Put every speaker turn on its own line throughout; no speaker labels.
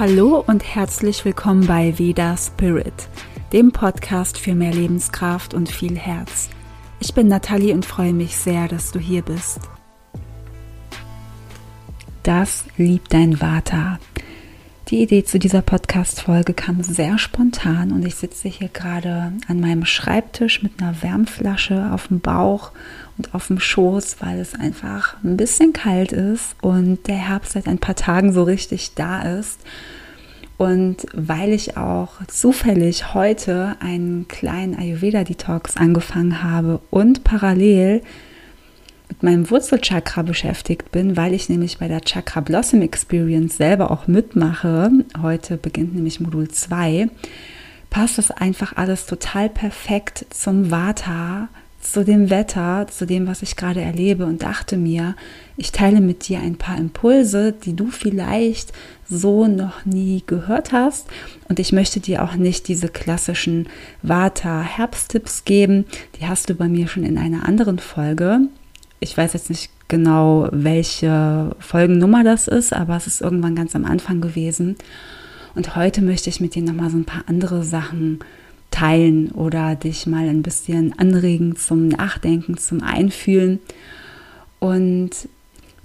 Hallo und herzlich willkommen bei Veda Spirit, dem Podcast für mehr Lebenskraft und viel Herz. Ich bin Nathalie und freue mich sehr, dass du hier bist. Das liebt dein Vata. Die Idee zu dieser Podcast-Folge kam sehr spontan und ich sitze hier gerade an meinem Schreibtisch mit einer Wärmflasche auf dem Bauch und auf dem Schoß, weil es einfach ein bisschen kalt ist und der Herbst seit ein paar Tagen so richtig da ist. Und weil ich auch zufällig heute einen kleinen Ayurveda-Detox angefangen habe und parallel mit meinem Wurzelchakra beschäftigt bin, weil ich nämlich bei der Chakra Blossom Experience selber auch mitmache. Heute beginnt nämlich Modul 2. Passt das einfach alles total perfekt zum Vata, zu dem Wetter, zu dem, was ich gerade erlebe und dachte mir, ich teile mit dir ein paar Impulse, die du vielleicht so noch nie gehört hast. Und ich möchte dir auch nicht diese klassischen Vata-Herbsttipps geben. Die hast du bei mir schon in einer anderen Folge ich weiß jetzt nicht genau, welche Folgennummer das ist, aber es ist irgendwann ganz am Anfang gewesen. Und heute möchte ich mit dir nochmal so ein paar andere Sachen teilen oder dich mal ein bisschen anregen zum Nachdenken, zum Einfühlen. Und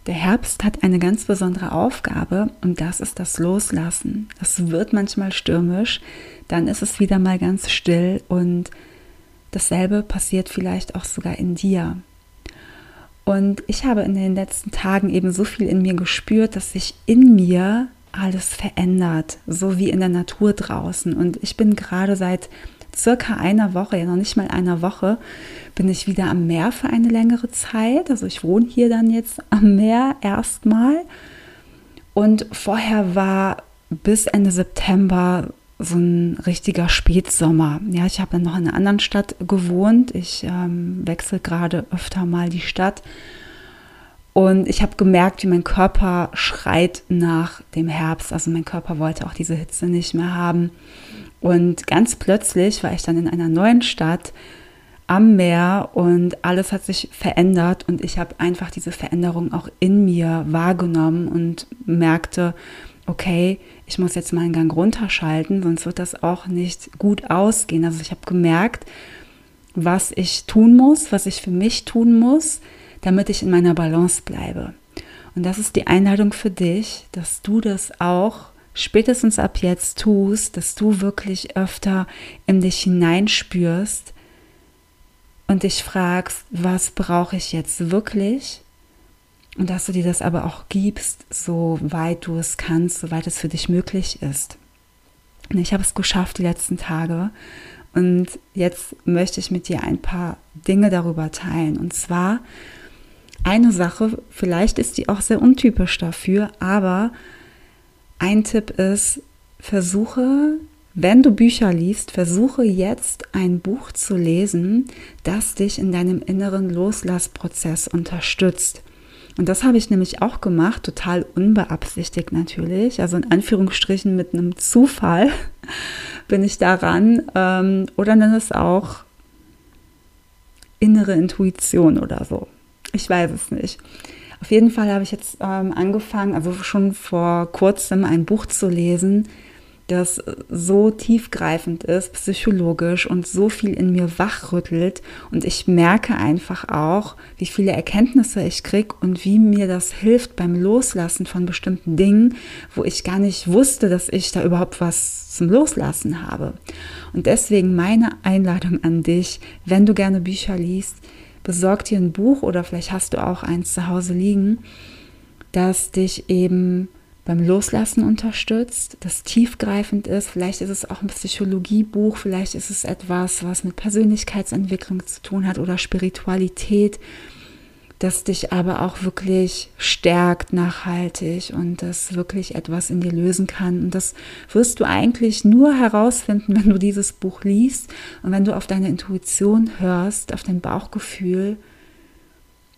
der Herbst hat eine ganz besondere Aufgabe und das ist das Loslassen. Es wird manchmal stürmisch, dann ist es wieder mal ganz still und dasselbe passiert vielleicht auch sogar in dir. Und ich habe in den letzten Tagen eben so viel in mir gespürt, dass sich in mir alles verändert, so wie in der Natur draußen. Und ich bin gerade seit circa einer Woche, ja noch nicht mal einer Woche, bin ich wieder am Meer für eine längere Zeit. Also ich wohne hier dann jetzt am Meer erstmal. Und vorher war bis Ende September so ein richtiger Spätsommer. Ja, ich habe dann noch in einer anderen Stadt gewohnt. Ich ähm, wechsle gerade öfter mal die Stadt. Und ich habe gemerkt, wie mein Körper schreit nach dem Herbst. Also mein Körper wollte auch diese Hitze nicht mehr haben. Und ganz plötzlich war ich dann in einer neuen Stadt am Meer und alles hat sich verändert und ich habe einfach diese Veränderung auch in mir wahrgenommen und merkte, okay, ich muss jetzt mal einen Gang runterschalten, sonst wird das auch nicht gut ausgehen. Also ich habe gemerkt, was ich tun muss, was ich für mich tun muss, damit ich in meiner Balance bleibe. Und das ist die Einladung für dich, dass du das auch spätestens ab jetzt tust, dass du wirklich öfter in dich hineinspürst und dich fragst, was brauche ich jetzt wirklich und dass du dir das aber auch gibst, so weit du es kannst, soweit es für dich möglich ist. Und ich habe es geschafft die letzten Tage. Und jetzt möchte ich mit dir ein paar Dinge darüber teilen. Und zwar eine Sache, vielleicht ist die auch sehr untypisch dafür, aber ein Tipp ist, versuche, wenn du Bücher liest, versuche jetzt ein Buch zu lesen, das dich in deinem inneren Loslassprozess unterstützt. Und das habe ich nämlich auch gemacht, total unbeabsichtigt natürlich, also in Anführungsstrichen mit einem Zufall bin ich daran ähm, oder nenne es auch innere Intuition oder so. Ich weiß es nicht. Auf jeden Fall habe ich jetzt ähm, angefangen, also schon vor kurzem ein Buch zu lesen, das so tiefgreifend ist, psychologisch und so viel in mir wachrüttelt. Und ich merke einfach auch, wie viele Erkenntnisse ich kriege und wie mir das hilft beim Loslassen von bestimmten Dingen, wo ich gar nicht wusste, dass ich da überhaupt was zum Loslassen habe. Und deswegen meine Einladung an dich, wenn du gerne Bücher liest, besorg dir ein Buch oder vielleicht hast du auch eins zu Hause liegen, das dich eben beim Loslassen unterstützt, das tiefgreifend ist. Vielleicht ist es auch ein Psychologiebuch, vielleicht ist es etwas, was mit Persönlichkeitsentwicklung zu tun hat oder Spiritualität, das dich aber auch wirklich stärkt nachhaltig und das wirklich etwas in dir lösen kann. Und das wirst du eigentlich nur herausfinden, wenn du dieses Buch liest und wenn du auf deine Intuition hörst, auf dein Bauchgefühl.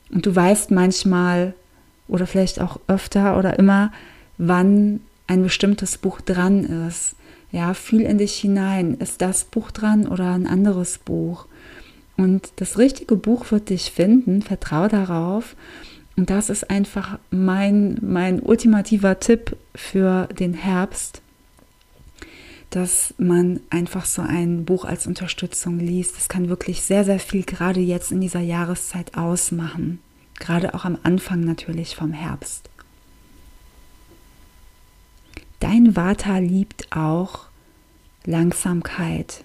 Und du weißt manchmal oder vielleicht auch öfter oder immer, wann ein bestimmtes Buch dran ist. Ja, fühl in dich hinein. Ist das Buch dran oder ein anderes Buch? Und das richtige Buch wird dich finden. Vertrau darauf. Und das ist einfach mein, mein ultimativer Tipp für den Herbst. dass man einfach so ein Buch als Unterstützung liest. Das kann wirklich sehr, sehr viel gerade jetzt in dieser Jahreszeit ausmachen. Gerade auch am Anfang natürlich vom Herbst. Dein Vata liebt auch Langsamkeit,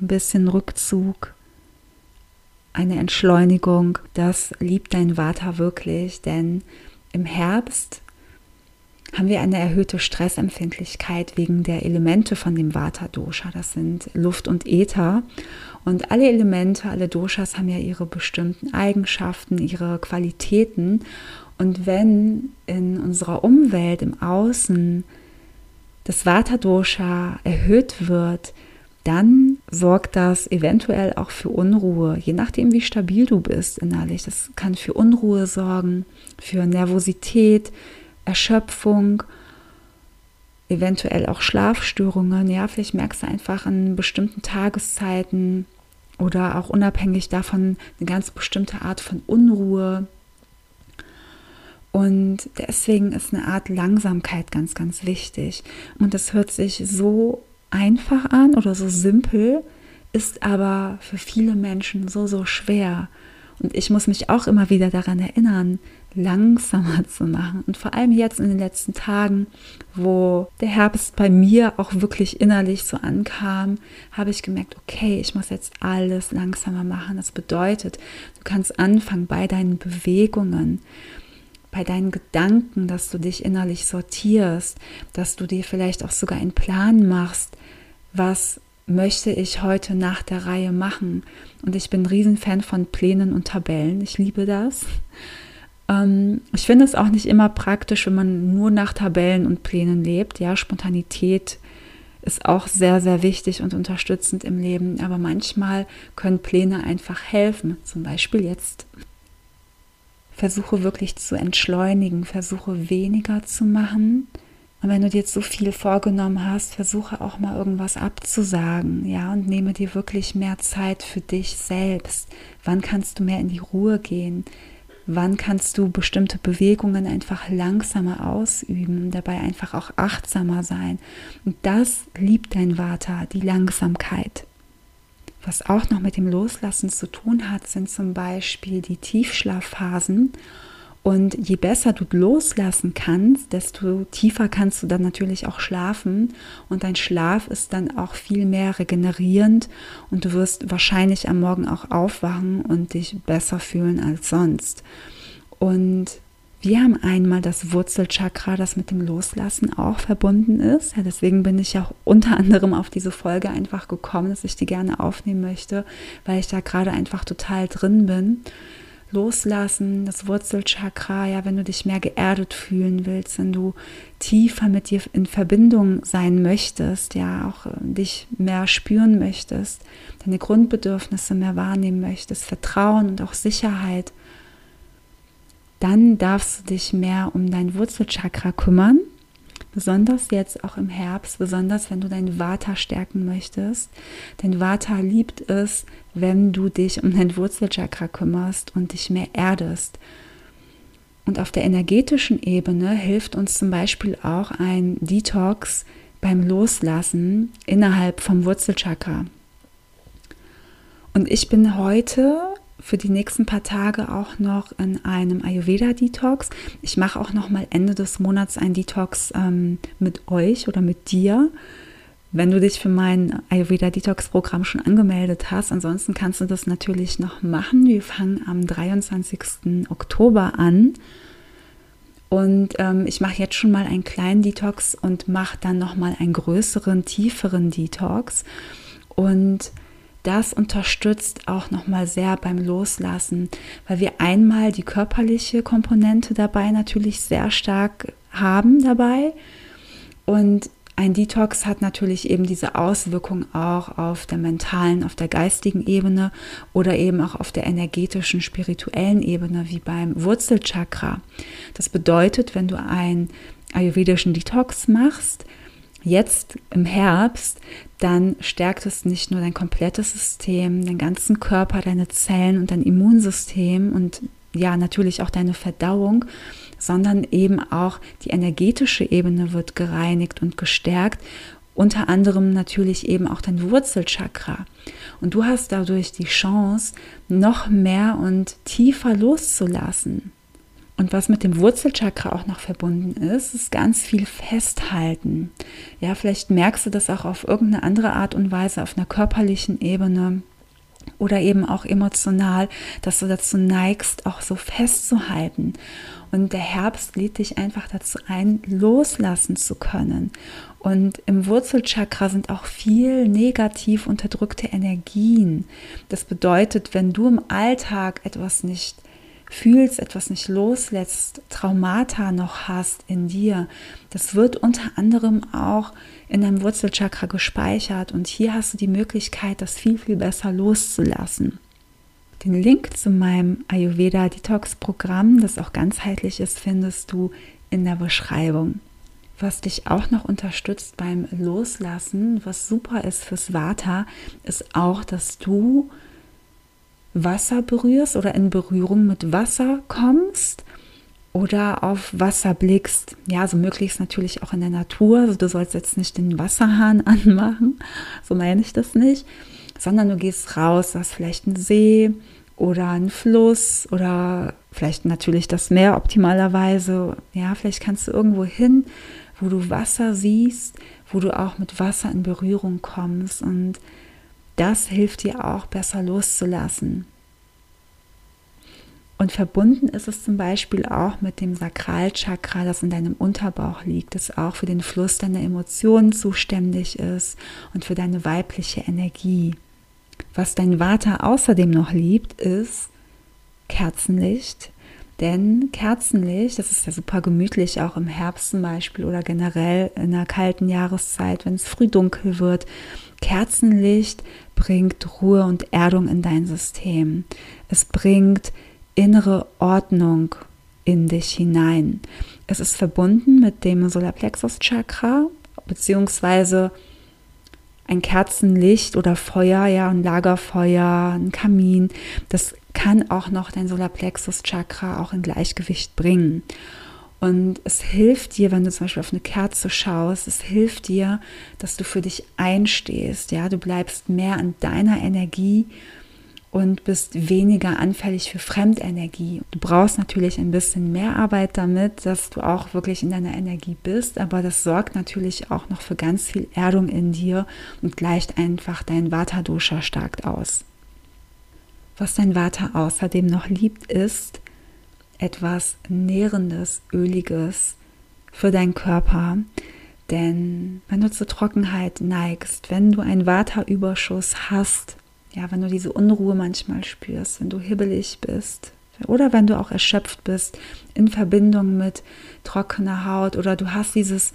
ein bisschen Rückzug, eine Entschleunigung. Das liebt dein Vata wirklich, denn im Herbst haben wir eine erhöhte Stressempfindlichkeit wegen der Elemente von dem Vata-Dosha. Das sind Luft und Äther. Und alle Elemente, alle Doshas haben ja ihre bestimmten Eigenschaften, ihre Qualitäten. Und wenn in unserer Umwelt, im Außen, das Vata-Dosha erhöht wird, dann sorgt das eventuell auch für Unruhe, je nachdem, wie stabil du bist innerlich. Das kann für Unruhe sorgen, für Nervosität, Erschöpfung, eventuell auch Schlafstörungen. Ja, vielleicht merkst du einfach an bestimmten Tageszeiten oder auch unabhängig davon eine ganz bestimmte Art von Unruhe. Und deswegen ist eine Art Langsamkeit ganz, ganz wichtig. Und das hört sich so einfach an oder so simpel, ist aber für viele Menschen so, so schwer. Und ich muss mich auch immer wieder daran erinnern, langsamer zu machen. Und vor allem jetzt in den letzten Tagen, wo der Herbst bei mir auch wirklich innerlich so ankam, habe ich gemerkt, okay, ich muss jetzt alles langsamer machen. Das bedeutet, du kannst anfangen bei deinen Bewegungen bei deinen Gedanken, dass du dich innerlich sortierst, dass du dir vielleicht auch sogar einen Plan machst, was möchte ich heute nach der Reihe machen. Und ich bin ein Riesenfan von Plänen und Tabellen. Ich liebe das. Ähm, ich finde es auch nicht immer praktisch, wenn man nur nach Tabellen und Plänen lebt. Ja, Spontanität ist auch sehr, sehr wichtig und unterstützend im Leben. Aber manchmal können Pläne einfach helfen. Zum Beispiel jetzt Versuche wirklich zu entschleunigen, versuche weniger zu machen. Und wenn du dir jetzt so viel vorgenommen hast, versuche auch mal irgendwas abzusagen, ja, und nehme dir wirklich mehr Zeit für dich selbst. Wann kannst du mehr in die Ruhe gehen? Wann kannst du bestimmte Bewegungen einfach langsamer ausüben, dabei einfach auch achtsamer sein? Und das liebt dein Vater, die Langsamkeit. Was auch noch mit dem Loslassen zu tun hat, sind zum Beispiel die Tiefschlafphasen. Und je besser du loslassen kannst, desto tiefer kannst du dann natürlich auch schlafen. Und dein Schlaf ist dann auch viel mehr regenerierend und du wirst wahrscheinlich am Morgen auch aufwachen und dich besser fühlen als sonst. Und wir haben einmal das Wurzelchakra, das mit dem Loslassen auch verbunden ist. Ja, deswegen bin ich auch unter anderem auf diese Folge einfach gekommen, dass ich die gerne aufnehmen möchte, weil ich da gerade einfach total drin bin. Loslassen, das Wurzelchakra, ja, wenn du dich mehr geerdet fühlen willst, wenn du tiefer mit dir in Verbindung sein möchtest, ja, auch äh, dich mehr spüren möchtest, deine Grundbedürfnisse mehr wahrnehmen möchtest, Vertrauen und auch Sicherheit dann darfst du dich mehr um dein Wurzelchakra kümmern. Besonders jetzt auch im Herbst, besonders wenn du dein Vata stärken möchtest. Denn Vata liebt es, wenn du dich um dein Wurzelchakra kümmerst und dich mehr erdest. Und auf der energetischen Ebene hilft uns zum Beispiel auch ein Detox beim Loslassen innerhalb vom Wurzelchakra. Und ich bin heute für die nächsten paar Tage auch noch in einem Ayurveda-Detox. Ich mache auch noch mal Ende des Monats ein Detox ähm, mit euch oder mit dir. Wenn du dich für mein Ayurveda Detox Programm schon angemeldet hast, ansonsten kannst du das natürlich noch machen. Wir fangen am 23. Oktober an. Und ähm, ich mache jetzt schon mal einen kleinen Detox und mache dann noch mal einen größeren, tieferen Detox. Und das unterstützt auch nochmal sehr beim Loslassen, weil wir einmal die körperliche Komponente dabei natürlich sehr stark haben dabei und ein Detox hat natürlich eben diese Auswirkung auch auf der mentalen, auf der geistigen Ebene oder eben auch auf der energetischen, spirituellen Ebene, wie beim Wurzelchakra. Das bedeutet, wenn du einen ayurvedischen Detox machst, jetzt im Herbst, dann stärkt es nicht nur dein komplettes System, deinen ganzen Körper, deine Zellen und dein Immunsystem und ja, natürlich auch deine Verdauung, sondern eben auch die energetische Ebene wird gereinigt und gestärkt unter anderem natürlich eben auch dein Wurzelchakra. Und du hast dadurch die Chance, noch mehr und tiefer loszulassen. Und was mit dem Wurzelchakra auch noch verbunden ist, ist ganz viel Festhalten. Ja, vielleicht merkst du das auch auf irgendeine andere Art und Weise auf einer körperlichen Ebene oder eben auch emotional, dass du dazu neigst, auch so festzuhalten. Und der Herbst lädt dich einfach dazu ein, loslassen zu können. Und im Wurzelchakra sind auch viel negativ unterdrückte Energien. Das bedeutet, wenn du im Alltag etwas nicht fühlst, etwas nicht loslässt, Traumata noch hast in dir, das wird unter anderem auch in deinem Wurzelchakra gespeichert. Und hier hast du die Möglichkeit, das viel, viel besser loszulassen. Den Link zu meinem Ayurveda Detox Programm, das auch ganzheitlich ist, findest du in der Beschreibung. Was dich auch noch unterstützt beim Loslassen, was super ist fürs Vata, ist auch, dass du Wasser berührst oder in Berührung mit Wasser kommst oder auf Wasser blickst. Ja, so möglichst natürlich auch in der Natur. Also du sollst jetzt nicht den Wasserhahn anmachen, so meine ich das nicht, sondern du gehst raus, hast vielleicht einen See oder ein Fluss oder vielleicht natürlich das Meer optimalerweise. Ja, vielleicht kannst du irgendwo hin, wo du Wasser siehst, wo du auch mit Wasser in Berührung kommst und das hilft dir auch besser loszulassen. Und verbunden ist es zum Beispiel auch mit dem Sakralchakra, das in deinem Unterbauch liegt, das auch für den Fluss deiner Emotionen zuständig ist und für deine weibliche Energie. Was dein Vater außerdem noch liebt, ist Kerzenlicht. Denn Kerzenlicht, das ist ja super gemütlich, auch im Herbst zum Beispiel oder generell in einer kalten Jahreszeit, wenn es früh dunkel wird. Kerzenlicht bringt Ruhe und Erdung in dein System. Es bringt innere Ordnung in dich hinein. Es ist verbunden mit dem Solarplexus Chakra, beziehungsweise ein Kerzenlicht oder Feuer, ja, ein Lagerfeuer, ein Kamin, das kann auch noch dein Solarplexus Chakra auch in Gleichgewicht bringen. Und es hilft dir, wenn du zum Beispiel auf eine Kerze schaust, es hilft dir, dass du für dich einstehst, ja, du bleibst mehr an deiner Energie und bist weniger anfällig für Fremdenergie. Du brauchst natürlich ein bisschen mehr Arbeit damit, dass du auch wirklich in deiner Energie bist, aber das sorgt natürlich auch noch für ganz viel Erdung in dir und gleicht einfach dein Vata-Dosha stark aus. Was dein Vata außerdem noch liebt, ist etwas Nährendes, Öliges für deinen Körper. Denn wenn du zur Trockenheit neigst, wenn du einen Vata-Überschuss hast, ja, wenn du diese Unruhe manchmal spürst, wenn du hibbelig bist oder wenn du auch erschöpft bist in Verbindung mit trockener Haut oder du hast dieses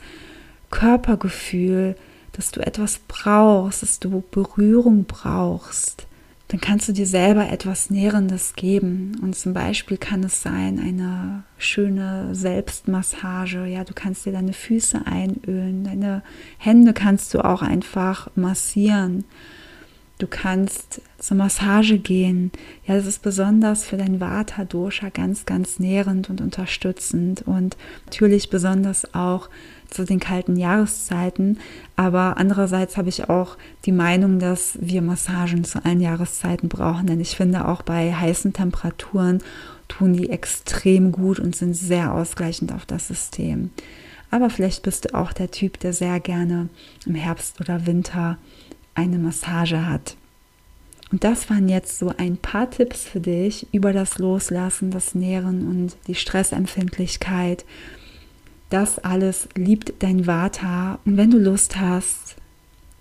Körpergefühl, dass du etwas brauchst, dass du Berührung brauchst, dann kannst du dir selber etwas Nährendes geben. Und zum Beispiel kann es sein, eine schöne Selbstmassage. Ja, du kannst dir deine Füße einölen, deine Hände kannst du auch einfach massieren. Du kannst zur Massage gehen. Ja, das ist besonders für dein Vata Dosha ganz, ganz nährend und unterstützend und natürlich besonders auch zu den kalten Jahreszeiten. Aber andererseits habe ich auch die Meinung, dass wir Massagen zu allen Jahreszeiten brauchen, denn ich finde auch bei heißen Temperaturen tun die extrem gut und sind sehr ausgleichend auf das System. Aber vielleicht bist du auch der Typ, der sehr gerne im Herbst oder Winter eine Massage hat. Und das waren jetzt so ein paar Tipps für dich über das Loslassen, das Nähren und die Stressempfindlichkeit. Das alles liebt dein Vata. Und wenn du Lust hast,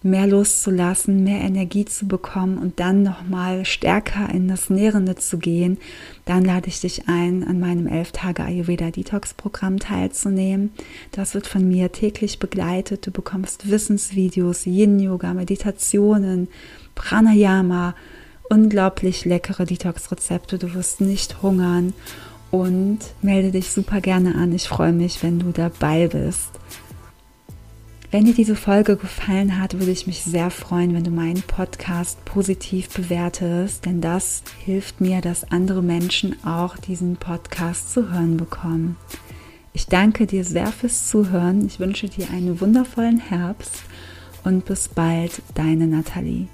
mehr loszulassen, mehr Energie zu bekommen und dann nochmal stärker in das Nährende zu gehen, dann lade ich dich ein, an meinem 11 Tage Ayurveda Detox Programm teilzunehmen. Das wird von mir täglich begleitet. Du bekommst Wissensvideos, Yin Yoga, Meditationen, Pranayama, unglaublich leckere Detox-Rezepte. Du wirst nicht hungern und melde dich super gerne an. Ich freue mich, wenn du dabei bist. Wenn dir diese Folge gefallen hat, würde ich mich sehr freuen, wenn du meinen Podcast positiv bewertest, denn das hilft mir, dass andere Menschen auch diesen Podcast zu hören bekommen. Ich danke dir sehr fürs Zuhören. Ich wünsche dir einen wundervollen Herbst und bis bald, deine Nathalie.